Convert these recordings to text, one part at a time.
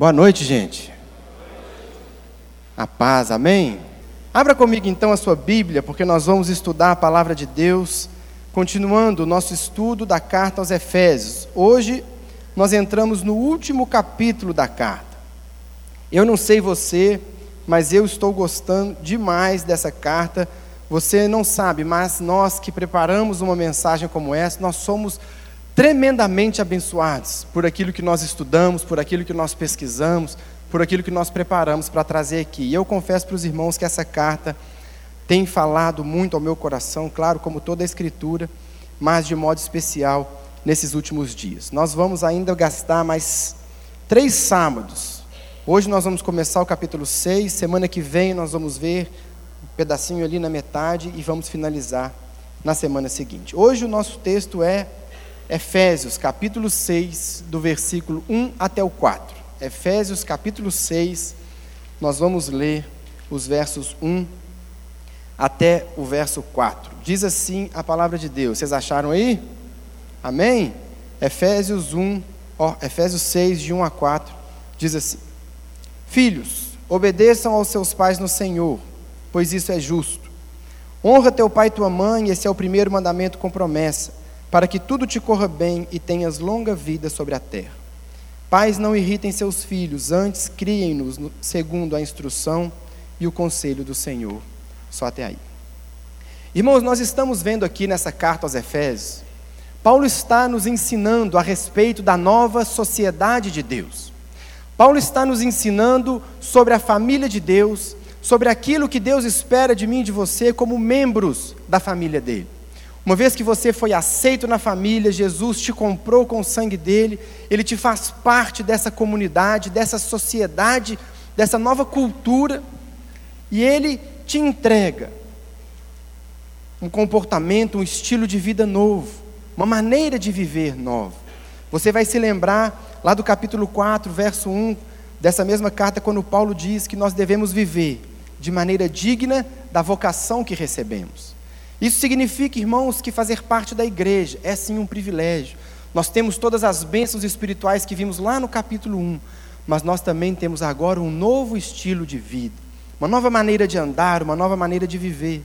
Boa noite, gente. A paz, amém? Abra comigo então a sua Bíblia, porque nós vamos estudar a palavra de Deus, continuando o nosso estudo da carta aos Efésios. Hoje nós entramos no último capítulo da carta. Eu não sei você, mas eu estou gostando demais dessa carta. Você não sabe, mas nós que preparamos uma mensagem como essa, nós somos tremendamente abençoados por aquilo que nós estudamos, por aquilo que nós pesquisamos, por aquilo que nós preparamos para trazer aqui. E eu confesso para os irmãos que essa carta tem falado muito ao meu coração, claro, como toda a Escritura, mas de modo especial nesses últimos dias. Nós vamos ainda gastar mais três sábados. Hoje nós vamos começar o capítulo 6, semana que vem nós vamos ver um pedacinho ali na metade e vamos finalizar na semana seguinte. Hoje o nosso texto é Efésios capítulo 6, do versículo 1 até o 4. Efésios capítulo 6, nós vamos ler os versos 1 até o verso 4. Diz assim a palavra de Deus. Vocês acharam aí? Amém? Efésios 1, ó, Efésios 6, de 1 a 4, diz assim: Filhos, obedeçam aos seus pais no Senhor, pois isso é justo. Honra teu pai e tua mãe, esse é o primeiro mandamento com promessa para que tudo te corra bem e tenhas longa vida sobre a terra. Pais, não irritem seus filhos, antes criem-nos segundo a instrução e o conselho do Senhor. Só até aí. Irmãos, nós estamos vendo aqui nessa carta aos Efésios, Paulo está nos ensinando a respeito da nova sociedade de Deus. Paulo está nos ensinando sobre a família de Deus, sobre aquilo que Deus espera de mim e de você como membros da família dele. Uma vez que você foi aceito na família, Jesus te comprou com o sangue dele, ele te faz parte dessa comunidade, dessa sociedade, dessa nova cultura, e ele te entrega um comportamento, um estilo de vida novo, uma maneira de viver nova. Você vai se lembrar lá do capítulo 4, verso 1, dessa mesma carta, quando Paulo diz que nós devemos viver de maneira digna da vocação que recebemos. Isso significa, irmãos, que fazer parte da igreja é sim um privilégio. Nós temos todas as bênçãos espirituais que vimos lá no capítulo 1, mas nós também temos agora um novo estilo de vida, uma nova maneira de andar, uma nova maneira de viver.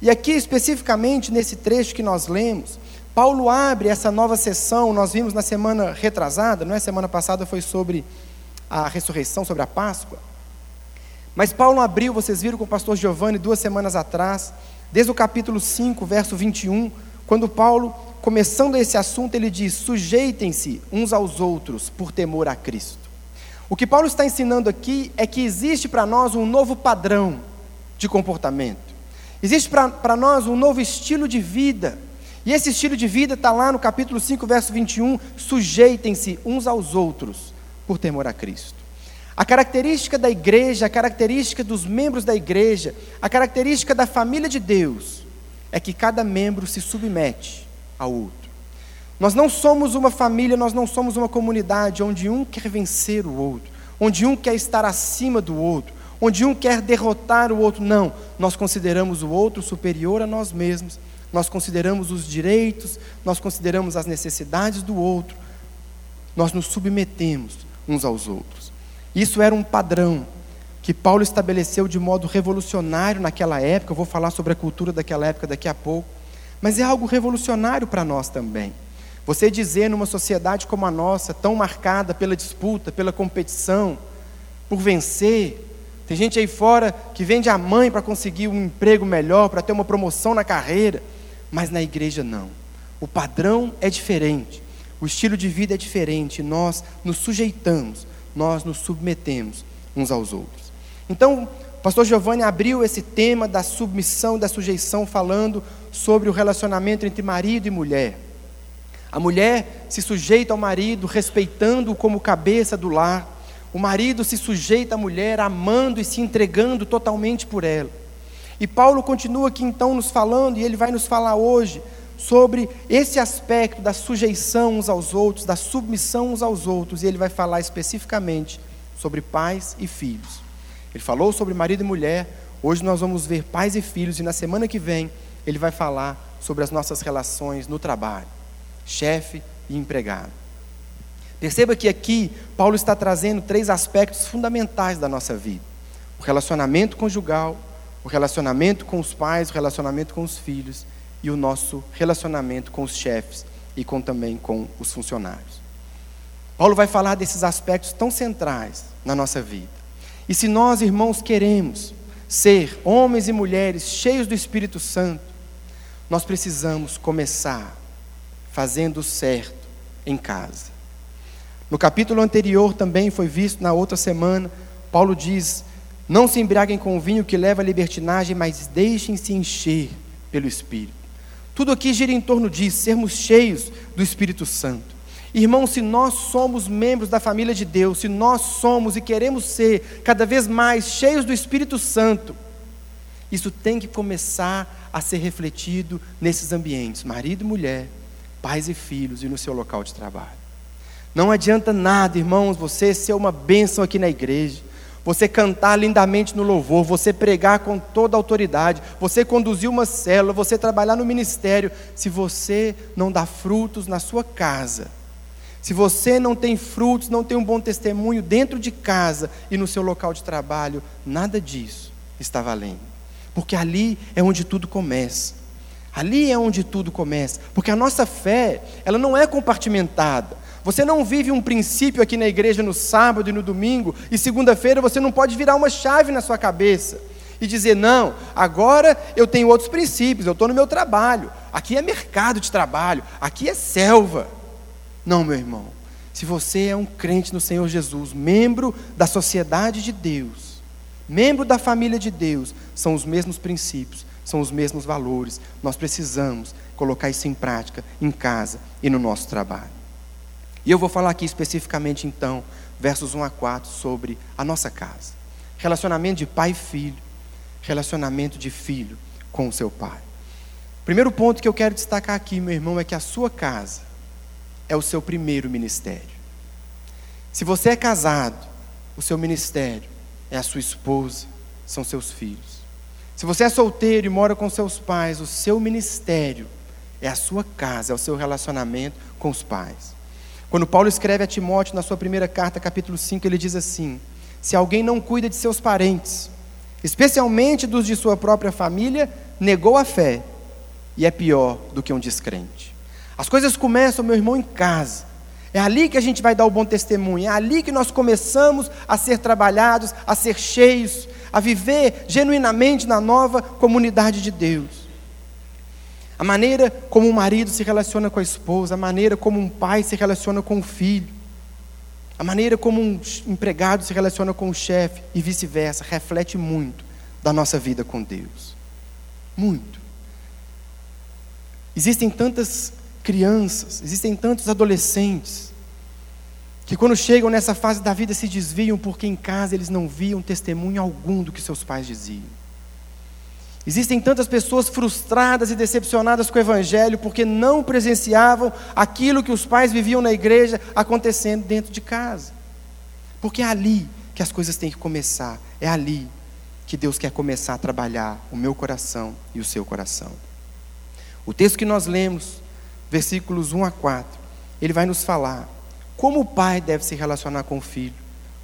E aqui, especificamente nesse trecho que nós lemos, Paulo abre essa nova sessão, nós vimos na semana retrasada, não é? Semana passada foi sobre a ressurreição, sobre a Páscoa. Mas Paulo abriu, vocês viram com o pastor Giovanni duas semanas atrás, Desde o capítulo 5, verso 21, quando Paulo, começando esse assunto, ele diz: sujeitem-se uns aos outros por temor a Cristo. O que Paulo está ensinando aqui é que existe para nós um novo padrão de comportamento, existe para nós um novo estilo de vida, e esse estilo de vida está lá no capítulo 5, verso 21, sujeitem-se uns aos outros por temor a Cristo. A característica da igreja, a característica dos membros da igreja, a característica da família de Deus é que cada membro se submete ao outro. Nós não somos uma família, nós não somos uma comunidade onde um quer vencer o outro, onde um quer estar acima do outro, onde um quer derrotar o outro. Não, nós consideramos o outro superior a nós mesmos, nós consideramos os direitos, nós consideramos as necessidades do outro, nós nos submetemos uns aos outros. Isso era um padrão que Paulo estabeleceu de modo revolucionário naquela época. Eu vou falar sobre a cultura daquela época daqui a pouco. Mas é algo revolucionário para nós também. Você dizer numa sociedade como a nossa, tão marcada pela disputa, pela competição, por vencer. Tem gente aí fora que vende a mãe para conseguir um emprego melhor, para ter uma promoção na carreira. Mas na igreja não. O padrão é diferente. O estilo de vida é diferente. Nós nos sujeitamos nós nos submetemos uns aos outros. Então, o pastor Giovanni abriu esse tema da submissão, da sujeição, falando sobre o relacionamento entre marido e mulher. A mulher se sujeita ao marido, respeitando-o como cabeça do lar. O marido se sujeita à mulher, amando e se entregando totalmente por ela. E Paulo continua aqui então nos falando, e ele vai nos falar hoje, sobre esse aspecto da sujeição uns aos outros, da submissão uns aos outros, e ele vai falar especificamente sobre pais e filhos. Ele falou sobre marido e mulher, hoje nós vamos ver pais e filhos, e na semana que vem ele vai falar sobre as nossas relações no trabalho, chefe e empregado. Perceba que aqui Paulo está trazendo três aspectos fundamentais da nossa vida: o relacionamento conjugal, o relacionamento com os pais, o relacionamento com os filhos e o nosso relacionamento com os chefes e com também com os funcionários. Paulo vai falar desses aspectos tão centrais na nossa vida. E se nós, irmãos, queremos ser homens e mulheres cheios do Espírito Santo, nós precisamos começar fazendo o certo em casa. No capítulo anterior também foi visto na outra semana, Paulo diz: Não se embriaguem com o vinho que leva à libertinagem, mas deixem-se encher pelo Espírito. Tudo aqui gira em torno disso, sermos cheios do Espírito Santo. Irmãos, se nós somos membros da família de Deus, se nós somos e queremos ser cada vez mais cheios do Espírito Santo, isso tem que começar a ser refletido nesses ambientes, marido e mulher, pais e filhos e no seu local de trabalho. Não adianta nada, irmãos, você ser uma bênção aqui na igreja, você cantar lindamente no louvor, você pregar com toda autoridade, você conduzir uma célula, você trabalhar no ministério, se você não dá frutos na sua casa, se você não tem frutos, não tem um bom testemunho dentro de casa e no seu local de trabalho, nada disso está valendo. Porque ali é onde tudo começa. Ali é onde tudo começa, porque a nossa fé, ela não é compartimentada. Você não vive um princípio aqui na igreja no sábado e no domingo, e segunda-feira você não pode virar uma chave na sua cabeça e dizer: não, agora eu tenho outros princípios, eu estou no meu trabalho, aqui é mercado de trabalho, aqui é selva. Não, meu irmão, se você é um crente no Senhor Jesus, membro da sociedade de Deus, membro da família de Deus, são os mesmos princípios, são os mesmos valores, nós precisamos colocar isso em prática em casa e no nosso trabalho. E eu vou falar aqui especificamente, então, versos 1 a 4, sobre a nossa casa. Relacionamento de pai e filho, relacionamento de filho com o seu pai. Primeiro ponto que eu quero destacar aqui, meu irmão, é que a sua casa é o seu primeiro ministério. Se você é casado, o seu ministério é a sua esposa, são seus filhos. Se você é solteiro e mora com seus pais, o seu ministério é a sua casa, é o seu relacionamento com os pais. Quando Paulo escreve a Timóteo na sua primeira carta, capítulo 5, ele diz assim: Se alguém não cuida de seus parentes, especialmente dos de sua própria família, negou a fé e é pior do que um descrente. As coisas começam, meu irmão, em casa. É ali que a gente vai dar o bom testemunho, é ali que nós começamos a ser trabalhados, a ser cheios, a viver genuinamente na nova comunidade de Deus. A maneira como um marido se relaciona com a esposa, a maneira como um pai se relaciona com o filho, a maneira como um empregado se relaciona com o chefe e vice-versa, reflete muito da nossa vida com Deus. Muito. Existem tantas crianças, existem tantos adolescentes que quando chegam nessa fase da vida se desviam porque em casa eles não viam testemunho algum do que seus pais diziam. Existem tantas pessoas frustradas e decepcionadas com o Evangelho porque não presenciavam aquilo que os pais viviam na igreja acontecendo dentro de casa. Porque é ali que as coisas têm que começar, é ali que Deus quer começar a trabalhar o meu coração e o seu coração. O texto que nós lemos, versículos 1 a 4, ele vai nos falar como o pai deve se relacionar com o filho,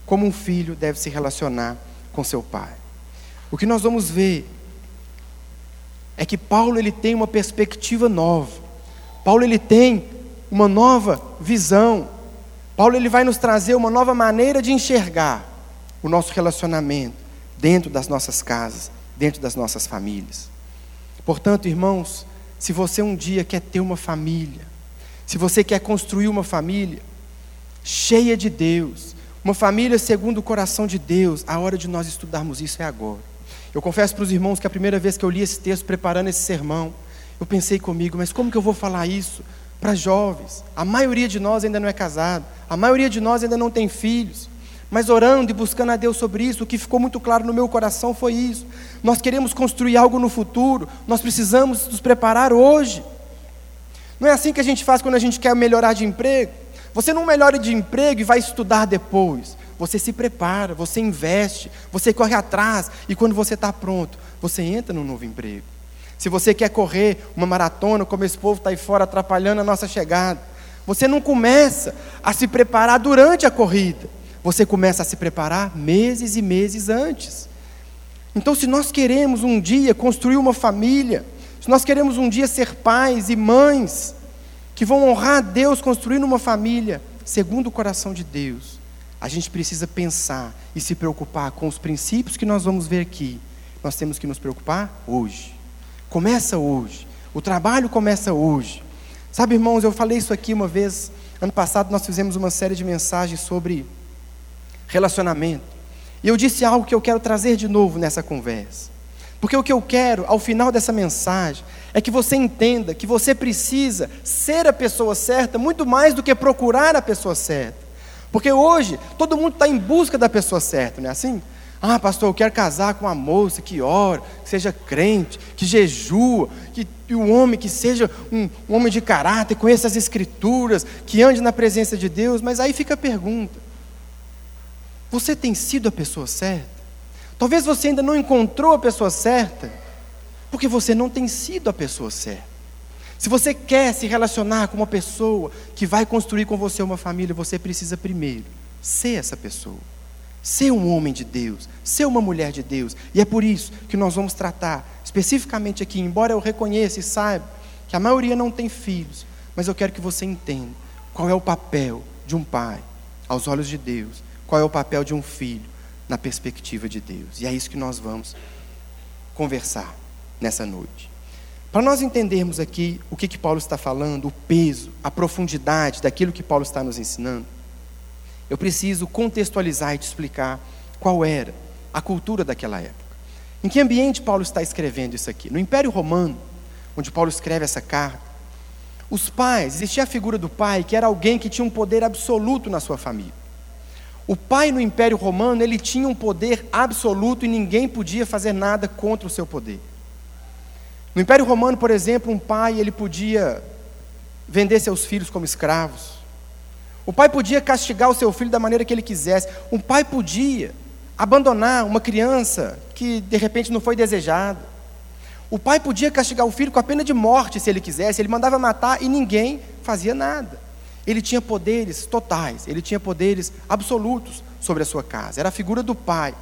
como um filho deve se relacionar com seu pai. O que nós vamos ver é que Paulo ele tem uma perspectiva nova. Paulo ele tem uma nova visão. Paulo ele vai nos trazer uma nova maneira de enxergar o nosso relacionamento dentro das nossas casas, dentro das nossas famílias. Portanto, irmãos, se você um dia quer ter uma família, se você quer construir uma família cheia de Deus, uma família segundo o coração de Deus, a hora de nós estudarmos isso é agora. Eu confesso para os irmãos que a primeira vez que eu li esse texto, preparando esse sermão, eu pensei comigo, mas como que eu vou falar isso para jovens? A maioria de nós ainda não é casado, a maioria de nós ainda não tem filhos. Mas orando e buscando a Deus sobre isso, o que ficou muito claro no meu coração foi isso. Nós queremos construir algo no futuro, nós precisamos nos preparar hoje. Não é assim que a gente faz quando a gente quer melhorar de emprego. Você não melhora de emprego e vai estudar depois. Você se prepara, você investe, você corre atrás e quando você está pronto, você entra no novo emprego. Se você quer correr uma maratona, como esse povo está aí fora atrapalhando a nossa chegada, Você não começa a se preparar durante a corrida. Você começa a se preparar meses e meses antes. Então, se nós queremos um dia construir uma família, se nós queremos um dia ser pais e mães que vão honrar a Deus construindo uma família segundo o coração de Deus, a gente precisa pensar e se preocupar com os princípios que nós vamos ver aqui. Nós temos que nos preocupar hoje. Começa hoje. O trabalho começa hoje. Sabe, irmãos, eu falei isso aqui uma vez. Ano passado nós fizemos uma série de mensagens sobre relacionamento. E eu disse algo que eu quero trazer de novo nessa conversa. Porque o que eu quero, ao final dessa mensagem, é que você entenda que você precisa ser a pessoa certa muito mais do que procurar a pessoa certa. Porque hoje todo mundo está em busca da pessoa certa, não é assim? Ah, pastor, eu quero casar com uma moça que ora, que seja crente, que jejua, que um homem que seja um, um homem de caráter, conheça as escrituras, que ande na presença de Deus. Mas aí fica a pergunta: você tem sido a pessoa certa? Talvez você ainda não encontrou a pessoa certa, porque você não tem sido a pessoa certa. Se você quer se relacionar com uma pessoa que vai construir com você uma família, você precisa primeiro ser essa pessoa. Ser um homem de Deus, ser uma mulher de Deus. E é por isso que nós vamos tratar especificamente aqui, embora eu reconheça e saiba que a maioria não tem filhos, mas eu quero que você entenda qual é o papel de um pai aos olhos de Deus, qual é o papel de um filho na perspectiva de Deus. E é isso que nós vamos conversar nessa noite. Para nós entendermos aqui o que, que Paulo está falando, o peso, a profundidade daquilo que Paulo está nos ensinando, eu preciso contextualizar e te explicar qual era a cultura daquela época. Em que ambiente Paulo está escrevendo isso aqui? No Império Romano, onde Paulo escreve essa carta, os pais, existia a figura do pai, que era alguém que tinha um poder absoluto na sua família. O pai no Império Romano, ele tinha um poder absoluto e ninguém podia fazer nada contra o seu poder. No Império Romano, por exemplo, um pai ele podia vender seus filhos como escravos. O pai podia castigar o seu filho da maneira que ele quisesse. Um pai podia abandonar uma criança que de repente não foi desejada. O pai podia castigar o filho com a pena de morte se ele quisesse. Ele mandava matar e ninguém fazia nada. Ele tinha poderes totais, ele tinha poderes absolutos sobre a sua casa. Era a figura do pai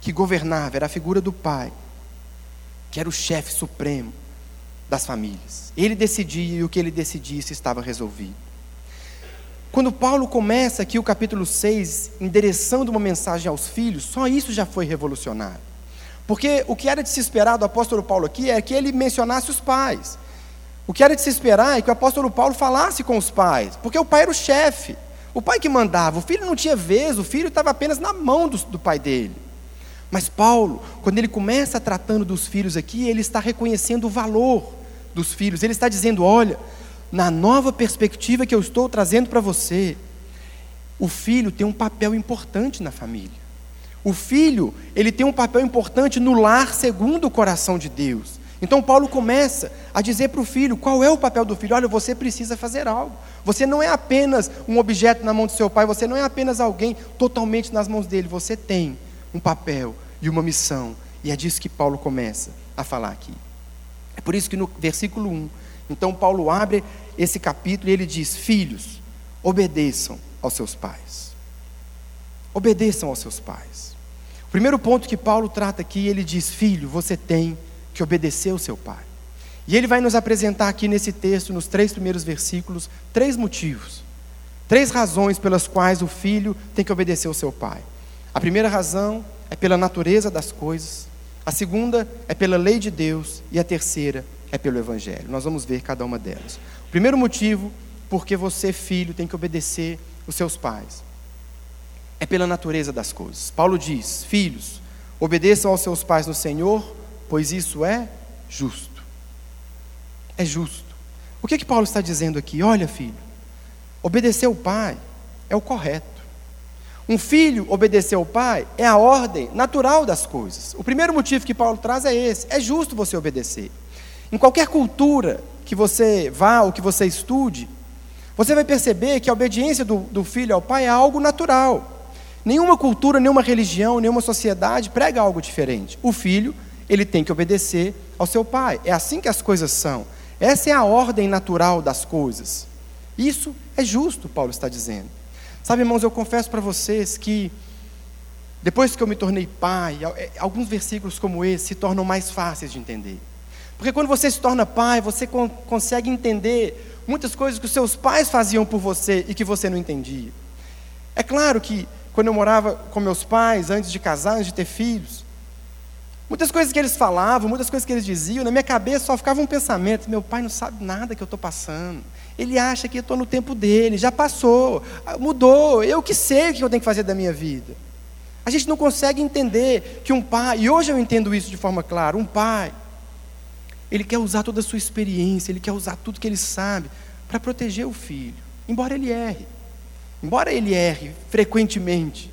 que governava, era a figura do pai que era o chefe supremo das famílias. Ele decidia e o que ele decidisse estava resolvido. Quando Paulo começa aqui o capítulo 6, endereçando uma mensagem aos filhos, só isso já foi revolucionário. Porque o que era de se esperar do apóstolo Paulo aqui é que ele mencionasse os pais. O que era de se esperar é que o apóstolo Paulo falasse com os pais, porque o pai era o chefe, o pai que mandava, o filho não tinha vez, o filho estava apenas na mão do, do pai dele. Mas Paulo, quando ele começa tratando dos filhos aqui, ele está reconhecendo o valor dos filhos. Ele está dizendo: olha, na nova perspectiva que eu estou trazendo para você, o filho tem um papel importante na família. O filho, ele tem um papel importante no lar segundo o coração de Deus. Então Paulo começa a dizer para o filho qual é o papel do filho. Olha, você precisa fazer algo. Você não é apenas um objeto na mão do seu pai, você não é apenas alguém totalmente nas mãos dele. Você tem um papel e uma missão. E é disso que Paulo começa a falar aqui. É por isso que no versículo 1, então Paulo abre esse capítulo e ele diz: Filhos, obedeçam aos seus pais. Obedeçam aos seus pais. O primeiro ponto que Paulo trata aqui, ele diz: Filho, você tem que obedecer ao seu pai. E ele vai nos apresentar aqui nesse texto, nos três primeiros versículos, três motivos, três razões pelas quais o filho tem que obedecer ao seu pai. A primeira razão é pela natureza das coisas, a segunda é pela lei de Deus e a terceira é pelo Evangelho. Nós vamos ver cada uma delas. O primeiro motivo, porque você, filho, tem que obedecer os seus pais, é pela natureza das coisas. Paulo diz: Filhos, obedeçam aos seus pais no Senhor, pois isso é justo. É justo. O que, que Paulo está dizendo aqui? Olha, filho, obedecer ao pai é o correto. Um filho obedecer ao pai é a ordem natural das coisas. O primeiro motivo que Paulo traz é esse: é justo você obedecer. Em qualquer cultura que você vá ou que você estude, você vai perceber que a obediência do, do filho ao pai é algo natural. Nenhuma cultura, nenhuma religião, nenhuma sociedade prega algo diferente. O filho, ele tem que obedecer ao seu pai. É assim que as coisas são. Essa é a ordem natural das coisas. Isso é justo, Paulo está dizendo. Sabe, irmãos, eu confesso para vocês que depois que eu me tornei pai, é, alguns versículos como esse se tornam mais fáceis de entender. Porque quando você se torna pai, você consegue entender muitas coisas que os seus pais faziam por você e que você não entendia. É claro que quando eu morava com meus pais, antes de casar, antes de ter filhos, muitas coisas que eles falavam, muitas coisas que eles diziam, na minha cabeça só ficava um pensamento: meu pai não sabe nada que eu estou passando. Ele acha que eu estou no tempo dele, já passou, mudou, eu que sei o que eu tenho que fazer da minha vida. A gente não consegue entender que um pai, e hoje eu entendo isso de forma clara, um pai, ele quer usar toda a sua experiência, ele quer usar tudo que ele sabe para proteger o filho, embora ele erre. Embora ele erre frequentemente,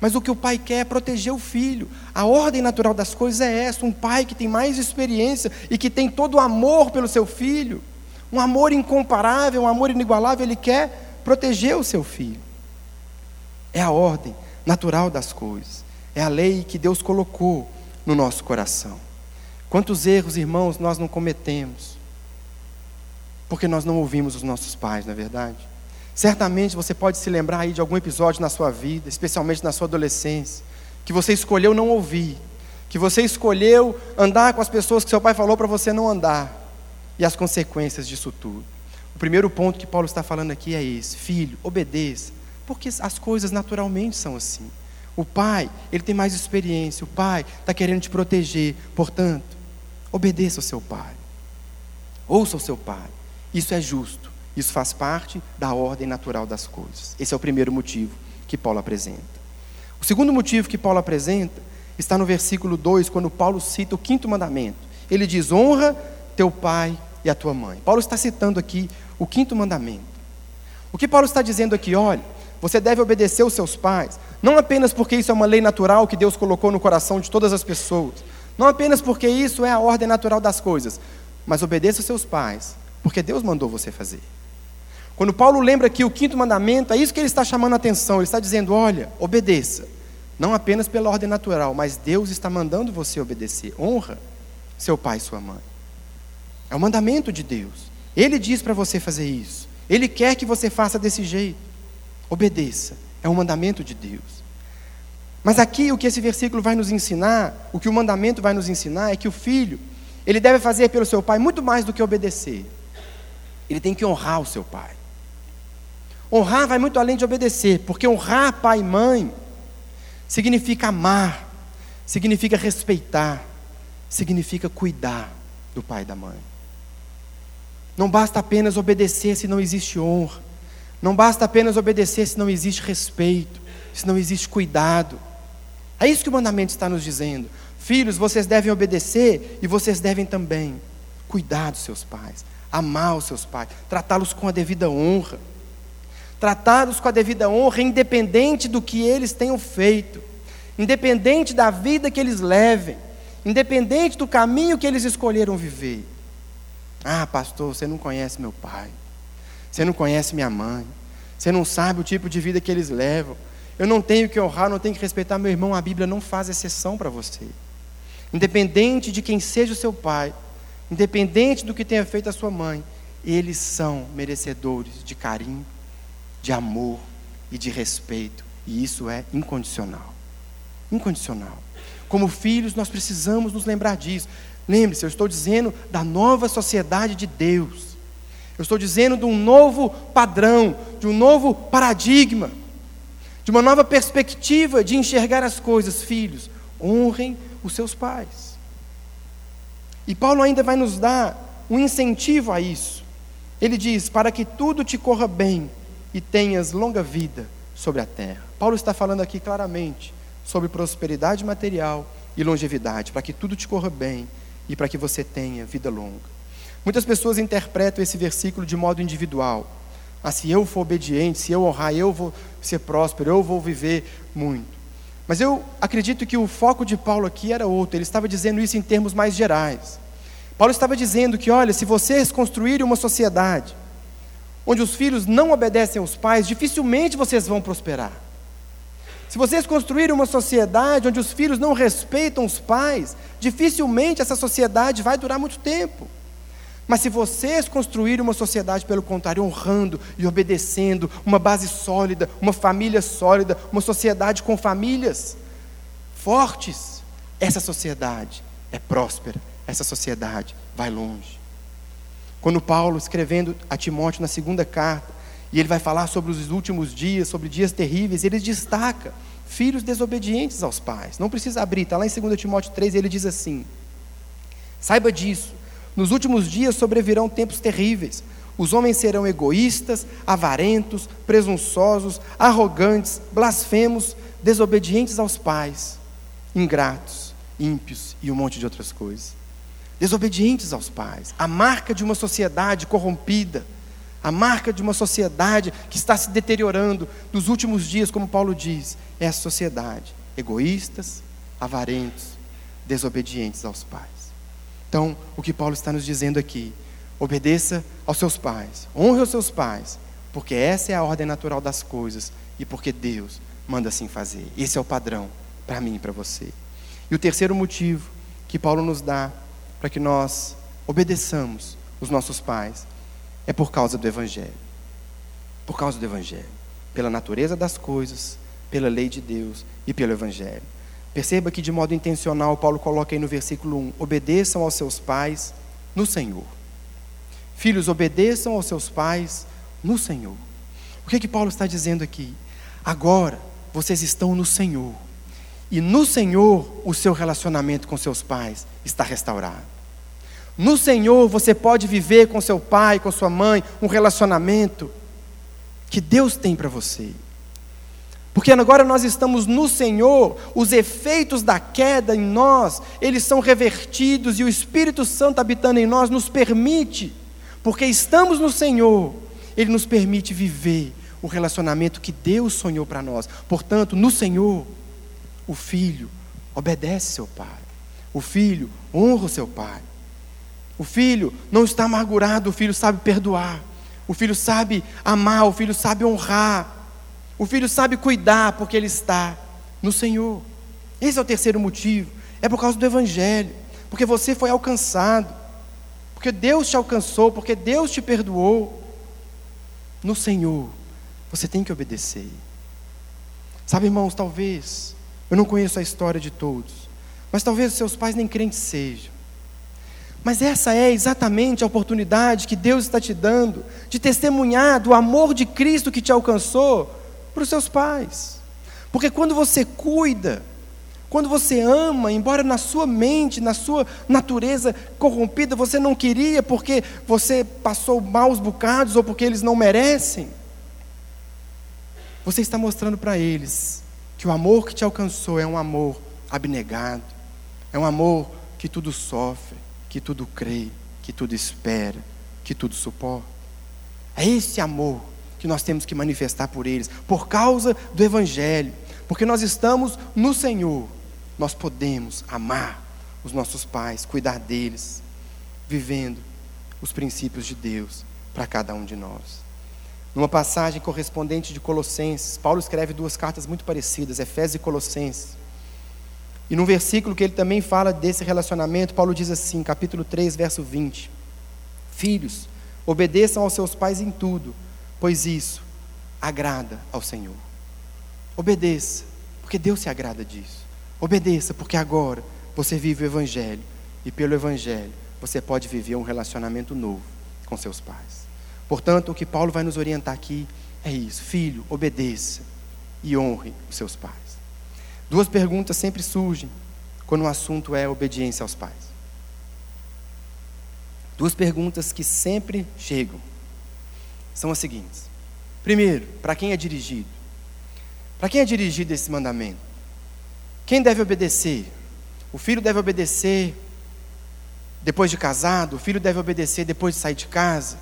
mas o que o pai quer é proteger o filho. A ordem natural das coisas é essa: um pai que tem mais experiência e que tem todo o amor pelo seu filho, um amor incomparável, um amor inigualável, ele quer proteger o seu filho. É a ordem natural das coisas, é a lei que Deus colocou no nosso coração. Quantos erros, irmãos, nós não cometemos, porque nós não ouvimos os nossos pais, não é verdade? Certamente você pode se lembrar aí de algum episódio na sua vida, especialmente na sua adolescência, que você escolheu não ouvir, que você escolheu andar com as pessoas que seu pai falou para você não andar, e as consequências disso tudo. O primeiro ponto que Paulo está falando aqui é esse: filho, obedeça, porque as coisas naturalmente são assim. O pai, ele tem mais experiência, o pai está querendo te proteger, portanto, obedeça ao seu pai, ouça o seu pai, isso é justo. Isso faz parte da ordem natural das coisas. Esse é o primeiro motivo que Paulo apresenta. O segundo motivo que Paulo apresenta está no versículo 2, quando Paulo cita o quinto mandamento. Ele diz: honra teu pai e a tua mãe. Paulo está citando aqui o quinto mandamento. O que Paulo está dizendo aqui, olha, você deve obedecer os seus pais, não apenas porque isso é uma lei natural que Deus colocou no coração de todas as pessoas, não apenas porque isso é a ordem natural das coisas, mas obedeça os seus pais, porque Deus mandou você fazer. Quando Paulo lembra aqui o quinto mandamento, é isso que ele está chamando a atenção. Ele está dizendo: olha, obedeça. Não apenas pela ordem natural, mas Deus está mandando você obedecer. Honra seu pai e sua mãe. É o mandamento de Deus. Ele diz para você fazer isso. Ele quer que você faça desse jeito. Obedeça. É um mandamento de Deus. Mas aqui o que esse versículo vai nos ensinar, o que o mandamento vai nos ensinar é que o filho, ele deve fazer pelo seu pai muito mais do que obedecer. Ele tem que honrar o seu pai. Honrar vai muito além de obedecer, porque honrar pai e mãe significa amar, significa respeitar, significa cuidar do pai e da mãe. Não basta apenas obedecer se não existe honra. Não basta apenas obedecer se não existe respeito, se não existe cuidado. É isso que o mandamento está nos dizendo. Filhos, vocês devem obedecer e vocês devem também cuidar dos seus pais, amar os seus pais, tratá-los com a devida honra tratados com a devida honra, independente do que eles tenham feito, independente da vida que eles levem, independente do caminho que eles escolheram viver. Ah, pastor, você não conhece meu pai, você não conhece minha mãe, você não sabe o tipo de vida que eles levam. Eu não tenho que honrar, não tenho que respeitar meu irmão. A Bíblia não faz exceção para você. Independente de quem seja o seu pai, independente do que tenha feito a sua mãe, eles são merecedores de carinho, de amor e de respeito, e isso é incondicional. Incondicional. Como filhos, nós precisamos nos lembrar disso. Lembre-se, eu estou dizendo da nova sociedade de Deus. Eu estou dizendo de um novo padrão, de um novo paradigma, de uma nova perspectiva de enxergar as coisas. Filhos, honrem os seus pais. E Paulo ainda vai nos dar um incentivo a isso. Ele diz: para que tudo te corra bem e tenhas longa vida sobre a terra. Paulo está falando aqui claramente sobre prosperidade material e longevidade, para que tudo te corra bem e para que você tenha vida longa. Muitas pessoas interpretam esse versículo de modo individual. Ah, se eu for obediente, se eu honrar, eu vou ser próspero, eu vou viver muito. Mas eu acredito que o foco de Paulo aqui era outro, ele estava dizendo isso em termos mais gerais. Paulo estava dizendo que, olha, se vocês construírem uma sociedade onde os filhos não obedecem aos pais, dificilmente vocês vão prosperar. Se vocês construírem uma sociedade onde os filhos não respeitam os pais, dificilmente essa sociedade vai durar muito tempo. Mas se vocês construírem uma sociedade, pelo contrário, honrando e obedecendo, uma base sólida, uma família sólida, uma sociedade com famílias fortes, essa sociedade é próspera, essa sociedade vai longe. Quando Paulo, escrevendo a Timóteo na segunda carta, e ele vai falar sobre os últimos dias, sobre dias terríveis, ele destaca filhos desobedientes aos pais. Não precisa abrir, está lá em 2 Timóteo 3, ele diz assim: Saiba disso, nos últimos dias sobrevirão tempos terríveis. Os homens serão egoístas, avarentos, presunçosos, arrogantes, blasfemos, desobedientes aos pais, ingratos, ímpios e um monte de outras coisas. Desobedientes aos pais, a marca de uma sociedade corrompida, a marca de uma sociedade que está se deteriorando nos últimos dias, como Paulo diz, é a sociedade. Egoístas, avarentos, desobedientes aos pais. Então, o que Paulo está nos dizendo aqui, obedeça aos seus pais, honre os seus pais, porque essa é a ordem natural das coisas e porque Deus manda assim fazer. Esse é o padrão para mim e para você. E o terceiro motivo que Paulo nos dá para que nós obedeçamos os nossos pais é por causa do Evangelho. Por causa do Evangelho. Pela natureza das coisas, pela lei de Deus e pelo Evangelho. Perceba que de modo intencional Paulo coloca aí no versículo 1: obedeçam aos seus pais no Senhor. Filhos, obedeçam aos seus pais no Senhor. O que que Paulo está dizendo aqui? Agora vocês estão no Senhor. E no Senhor o seu relacionamento com seus pais está restaurado. No Senhor você pode viver com seu pai, com sua mãe, um relacionamento que Deus tem para você. Porque agora nós estamos no Senhor, os efeitos da queda em nós, eles são revertidos e o Espírito Santo habitando em nós nos permite, porque estamos no Senhor, ele nos permite viver o relacionamento que Deus sonhou para nós. Portanto, no Senhor, o filho obedece seu pai. O filho honra o seu pai. O filho não está amargurado, o filho sabe perdoar. O filho sabe amar, o filho sabe honrar. O filho sabe cuidar porque ele está no Senhor. Esse é o terceiro motivo. É por causa do Evangelho. Porque você foi alcançado. Porque Deus te alcançou. Porque Deus te perdoou. No Senhor, você tem que obedecer. Sabe, irmãos, talvez, eu não conheço a história de todos, mas talvez os seus pais nem crentes sejam. Mas essa é exatamente a oportunidade que Deus está te dando de testemunhar do amor de Cristo que te alcançou para os seus pais. Porque quando você cuida, quando você ama, embora na sua mente, na sua natureza corrompida, você não queria porque você passou maus bocados ou porque eles não merecem, você está mostrando para eles que o amor que te alcançou é um amor abnegado, é um amor que tudo sofre, que tudo crê, que tudo espera, que tudo suporta. É esse amor que nós temos que manifestar por eles, por causa do Evangelho, porque nós estamos no Senhor, nós podemos amar os nossos pais, cuidar deles, vivendo os princípios de Deus para cada um de nós. Numa passagem correspondente de Colossenses, Paulo escreve duas cartas muito parecidas, Efésios e Colossenses. E num versículo que ele também fala desse relacionamento, Paulo diz assim, capítulo 3, verso 20: Filhos, obedeçam aos seus pais em tudo pois isso agrada ao Senhor. Obedeça, porque Deus se agrada disso. Obedeça, porque agora você vive o Evangelho, e pelo Evangelho você pode viver um relacionamento novo com seus pais. Portanto, o que Paulo vai nos orientar aqui é isso: filho, obedeça e honre os seus pais. Duas perguntas sempre surgem quando o assunto é obediência aos pais. Duas perguntas que sempre chegam são as seguintes: primeiro, para quem é dirigido? Para quem é dirigido esse mandamento? Quem deve obedecer? O filho deve obedecer depois de casado, o filho deve obedecer depois de sair de casa.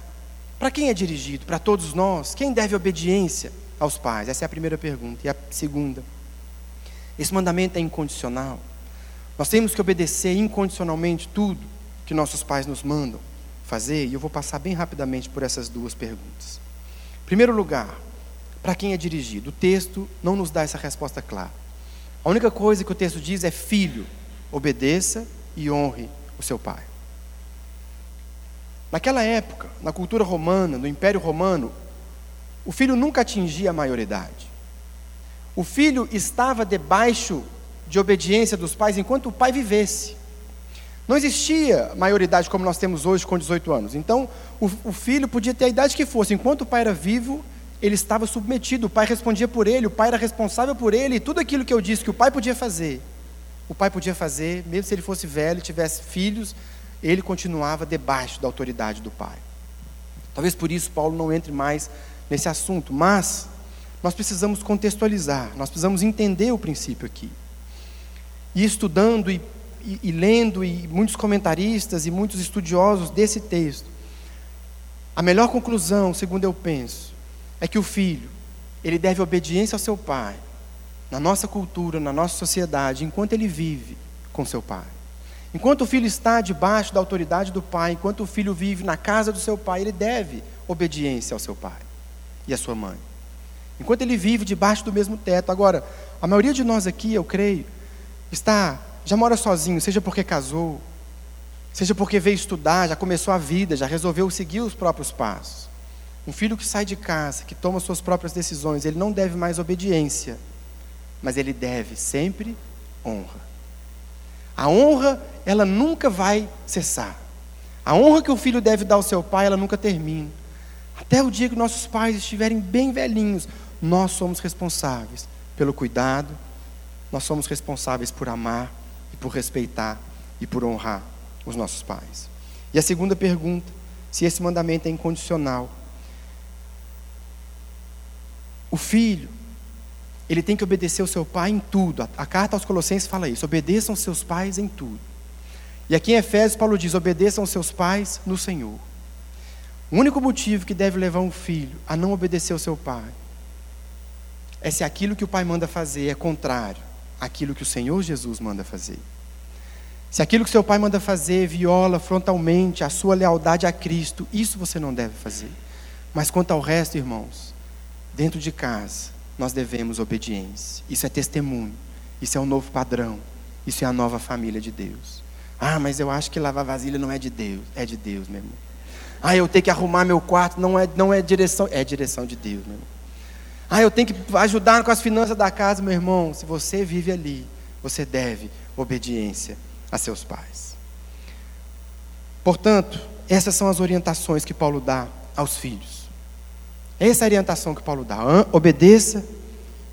Para quem é dirigido? Para todos nós? Quem deve obediência aos pais? Essa é a primeira pergunta. E a segunda: esse mandamento é incondicional. Nós temos que obedecer incondicionalmente tudo que nossos pais nos mandam fazer, e eu vou passar bem rapidamente por essas duas perguntas. Em primeiro lugar, para quem é dirigido? O texto não nos dá essa resposta clara. A única coisa que o texto diz é: filho, obedeça e honre o seu pai. Naquela época, na cultura romana, no Império Romano, o filho nunca atingia a maioridade. O filho estava debaixo de obediência dos pais enquanto o pai vivesse. Não existia maioridade como nós temos hoje com 18 anos. Então, o, o, filho podia ter a idade que fosse. Enquanto o pai era vivo, ele estava submetido. O pai respondia por ele, o pai era responsável por ele. E tudo aquilo que eu disse que o pai podia fazer, o pai podia fazer, mesmo se ele fosse velho, tivesse filhos, ele continuava debaixo da autoridade do pai. Talvez por isso Paulo não entre mais nesse assunto, mas nós precisamos contextualizar, nós precisamos entender o princípio aqui. E estudando e e, e lendo, e muitos comentaristas e muitos estudiosos desse texto, a melhor conclusão, segundo eu penso, é que o filho, ele deve obediência ao seu pai, na nossa cultura, na nossa sociedade, enquanto ele vive com seu pai. Enquanto o filho está debaixo da autoridade do pai, enquanto o filho vive na casa do seu pai, ele deve obediência ao seu pai e à sua mãe. Enquanto ele vive debaixo do mesmo teto. Agora, a maioria de nós aqui, eu creio, está já mora sozinho, seja porque casou, seja porque veio estudar, já começou a vida, já resolveu seguir os próprios passos. Um filho que sai de casa, que toma suas próprias decisões, ele não deve mais obediência, mas ele deve sempre honra. A honra, ela nunca vai cessar. A honra que o filho deve dar ao seu pai, ela nunca termina. Até o dia que nossos pais estiverem bem velhinhos, nós somos responsáveis pelo cuidado, nós somos responsáveis por amar, por respeitar e por honrar os nossos pais. E a segunda pergunta, se esse mandamento é incondicional. O filho, ele tem que obedecer o seu pai em tudo. A, a carta aos Colossenses fala isso: obedeçam seus pais em tudo. E aqui em Efésios, Paulo diz: obedeçam seus pais no Senhor. O único motivo que deve levar um filho a não obedecer ao seu pai é se aquilo que o pai manda fazer é contrário aquilo que o Senhor Jesus manda fazer. Se aquilo que seu pai manda fazer viola frontalmente a sua lealdade a Cristo, isso você não deve fazer. Mas quanto ao resto, irmãos, dentro de casa, nós devemos obediência. Isso é testemunho. Isso é um novo padrão. Isso é a nova família de Deus. Ah, mas eu acho que lavar vasilha não é de Deus. É de Deus, meu irmão. Ah, eu tenho que arrumar meu quarto, não é, não é direção. É direção de Deus, meu irmão. Ah, eu tenho que ajudar com as finanças da casa, meu irmão. Se você vive ali, você deve obediência a seus pais. Portanto, essas são as orientações que Paulo dá aos filhos. Essa é a orientação que Paulo dá. Obedeça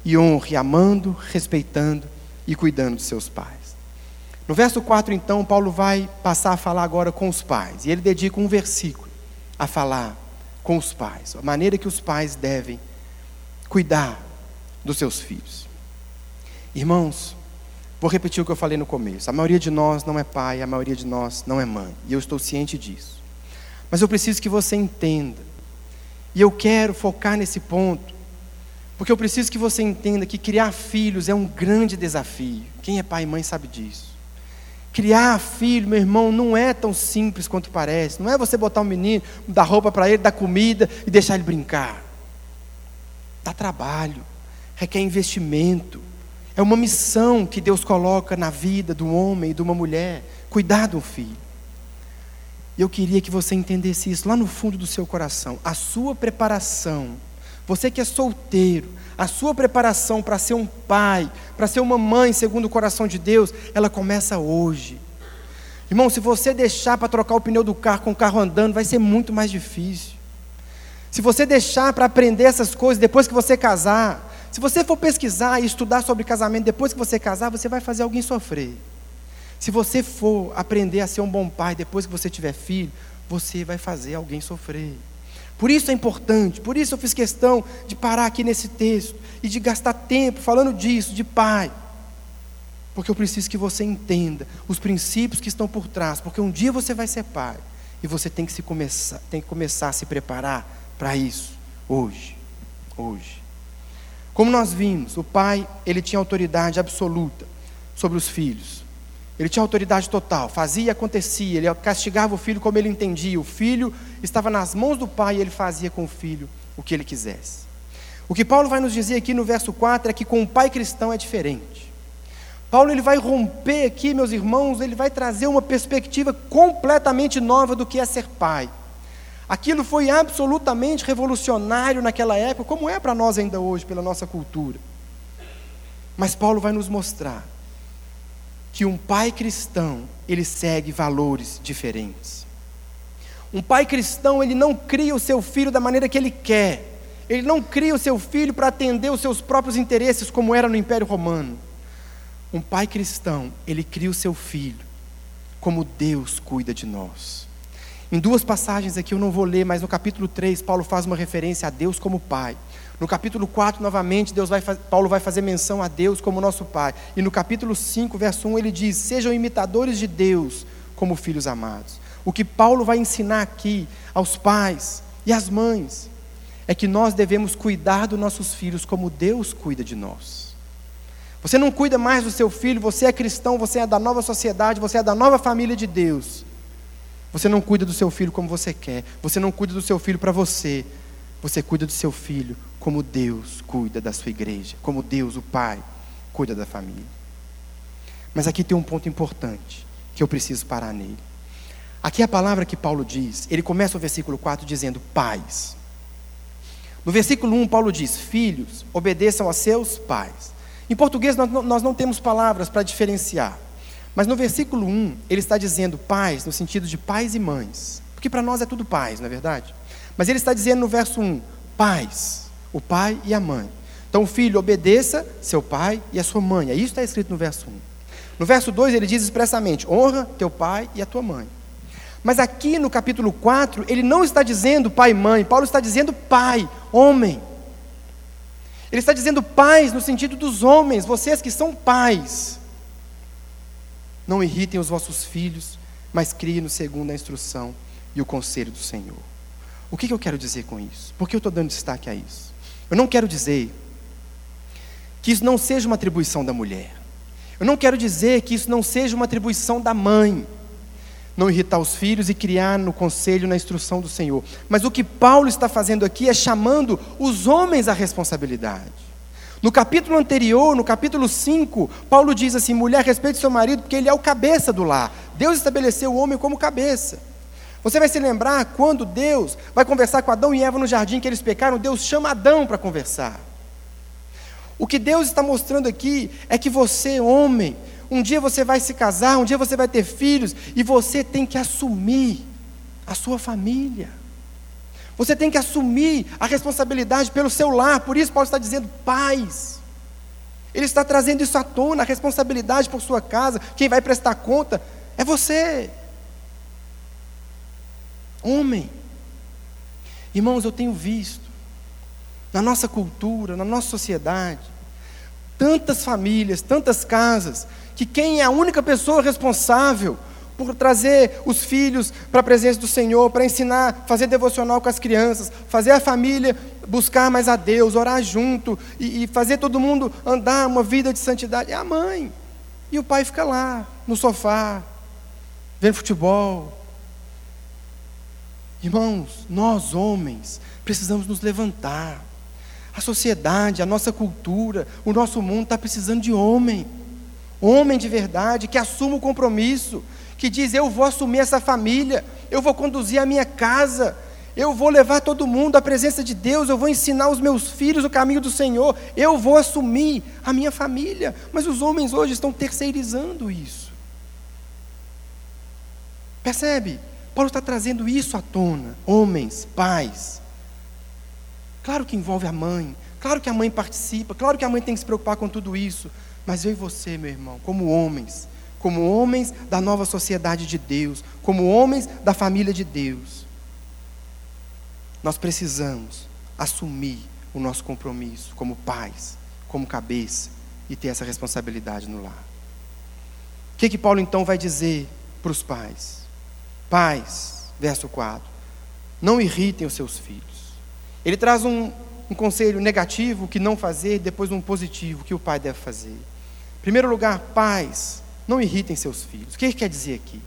e honre, amando, respeitando e cuidando dos seus pais. No verso 4, então, Paulo vai passar a falar agora com os pais. E ele dedica um versículo a falar com os pais, a maneira que os pais devem cuidar dos seus filhos. Irmãos, vou repetir o que eu falei no começo. A maioria de nós não é pai, a maioria de nós não é mãe. E eu estou ciente disso. Mas eu preciso que você entenda. E eu quero focar nesse ponto. Porque eu preciso que você entenda que criar filhos é um grande desafio. Quem é pai e mãe sabe disso. Criar filho, meu irmão, não é tão simples quanto parece. Não é você botar um menino, dar roupa para ele, dar comida e deixar ele brincar dá trabalho, requer investimento. É uma missão que Deus coloca na vida do homem e de uma mulher, cuidar do filho. E eu queria que você entendesse isso lá no fundo do seu coração. A sua preparação, você que é solteiro, a sua preparação para ser um pai, para ser uma mãe segundo o coração de Deus, ela começa hoje. Irmão, se você deixar para trocar o pneu do carro com o carro andando, vai ser muito mais difícil. Se você deixar para aprender essas coisas depois que você casar, se você for pesquisar e estudar sobre casamento depois que você casar, você vai fazer alguém sofrer. Se você for aprender a ser um bom pai depois que você tiver filho, você vai fazer alguém sofrer. Por isso é importante, por isso eu fiz questão de parar aqui nesse texto e de gastar tempo falando disso, de pai. Porque eu preciso que você entenda os princípios que estão por trás, porque um dia você vai ser pai e você tem que, se começar, tem que começar a se preparar para isso hoje. Hoje. Como nós vimos, o pai, ele tinha autoridade absoluta sobre os filhos. Ele tinha autoridade total, fazia e acontecia, ele castigava o filho como ele entendia. O filho estava nas mãos do pai e ele fazia com o filho o que ele quisesse. O que Paulo vai nos dizer aqui no verso 4 é que com o pai cristão é diferente. Paulo ele vai romper aqui, meus irmãos, ele vai trazer uma perspectiva completamente nova do que é ser pai. Aquilo foi absolutamente revolucionário naquela época, como é para nós ainda hoje, pela nossa cultura. Mas Paulo vai nos mostrar que um pai cristão, ele segue valores diferentes. Um pai cristão, ele não cria o seu filho da maneira que ele quer. Ele não cria o seu filho para atender os seus próprios interesses, como era no Império Romano. Um pai cristão, ele cria o seu filho como Deus cuida de nós. Em duas passagens aqui eu não vou ler, mas no capítulo 3, Paulo faz uma referência a Deus como Pai. No capítulo 4, novamente, Deus vai, Paulo vai fazer menção a Deus como nosso Pai. E no capítulo 5, verso 1, ele diz: Sejam imitadores de Deus como filhos amados. O que Paulo vai ensinar aqui aos pais e às mães é que nós devemos cuidar dos nossos filhos como Deus cuida de nós. Você não cuida mais do seu filho, você é cristão, você é da nova sociedade, você é da nova família de Deus. Você não cuida do seu filho como você quer, você não cuida do seu filho para você, você cuida do seu filho como Deus cuida da sua igreja, como Deus, o Pai, cuida da família. Mas aqui tem um ponto importante que eu preciso parar nele. Aqui a palavra que Paulo diz, ele começa o versículo 4 dizendo pais. No versículo 1, Paulo diz: Filhos, obedeçam a seus pais. Em português, nós não, nós não temos palavras para diferenciar. Mas no versículo 1, ele está dizendo pais, no sentido de pais e mães. Porque para nós é tudo pais, não é verdade? Mas ele está dizendo no verso 1, pais, o pai e a mãe. Então, o filho, obedeça seu pai e a sua mãe. É isso que está escrito no verso 1. No verso 2, ele diz expressamente: honra teu pai e a tua mãe. Mas aqui no capítulo 4, ele não está dizendo pai e mãe, Paulo está dizendo pai, homem. Ele está dizendo pais no sentido dos homens, vocês que são pais. Não irritem os vossos filhos, mas criem-no segundo a instrução e o conselho do Senhor. O que, que eu quero dizer com isso? Por que eu estou dando destaque a isso? Eu não quero dizer que isso não seja uma atribuição da mulher. Eu não quero dizer que isso não seja uma atribuição da mãe não irritar os filhos e criar no conselho, na instrução do Senhor. Mas o que Paulo está fazendo aqui é chamando os homens à responsabilidade. No capítulo anterior, no capítulo 5, Paulo diz assim: mulher, respeite seu marido, porque ele é o cabeça do lar. Deus estabeleceu o homem como cabeça. Você vai se lembrar quando Deus vai conversar com Adão e Eva no jardim que eles pecaram, Deus chama Adão para conversar. O que Deus está mostrando aqui é que você, homem, um dia você vai se casar, um dia você vai ter filhos, e você tem que assumir a sua família. Você tem que assumir a responsabilidade pelo seu lar. Por isso, Paulo está dizendo: pais. Ele está trazendo isso à tona, a responsabilidade por sua casa. Quem vai prestar conta é você. Homem. Irmãos, eu tenho visto, na nossa cultura, na nossa sociedade, tantas famílias, tantas casas, que quem é a única pessoa responsável por trazer os filhos para a presença do Senhor, para ensinar, fazer devocional com as crianças, fazer a família buscar mais a Deus, orar junto e, e fazer todo mundo andar uma vida de santidade, é a mãe. E o pai fica lá, no sofá, vendo futebol. Irmãos, nós homens precisamos nos levantar. A sociedade, a nossa cultura, o nosso mundo está precisando de homem homem de verdade, que assuma o compromisso, que diz: Eu vou assumir essa família, eu vou conduzir a minha casa, eu vou levar todo mundo à presença de Deus, eu vou ensinar os meus filhos o caminho do Senhor, eu vou assumir a minha família. Mas os homens hoje estão terceirizando isso. Percebe? Paulo está trazendo isso à tona. Homens, pais. Claro que envolve a mãe, claro que a mãe participa, claro que a mãe tem que se preocupar com tudo isso. Mas eu e você, meu irmão, como homens, como homens da nova sociedade de Deus, como homens da família de Deus, nós precisamos assumir o nosso compromisso como pais, como cabeça e ter essa responsabilidade no lar. O que, que Paulo então vai dizer para os pais? Pais, verso 4, não irritem os seus filhos. Ele traz um, um conselho negativo, que não fazer, depois um positivo, que o pai deve fazer primeiro lugar, pais, não irritem seus filhos. O que ele quer dizer aqui?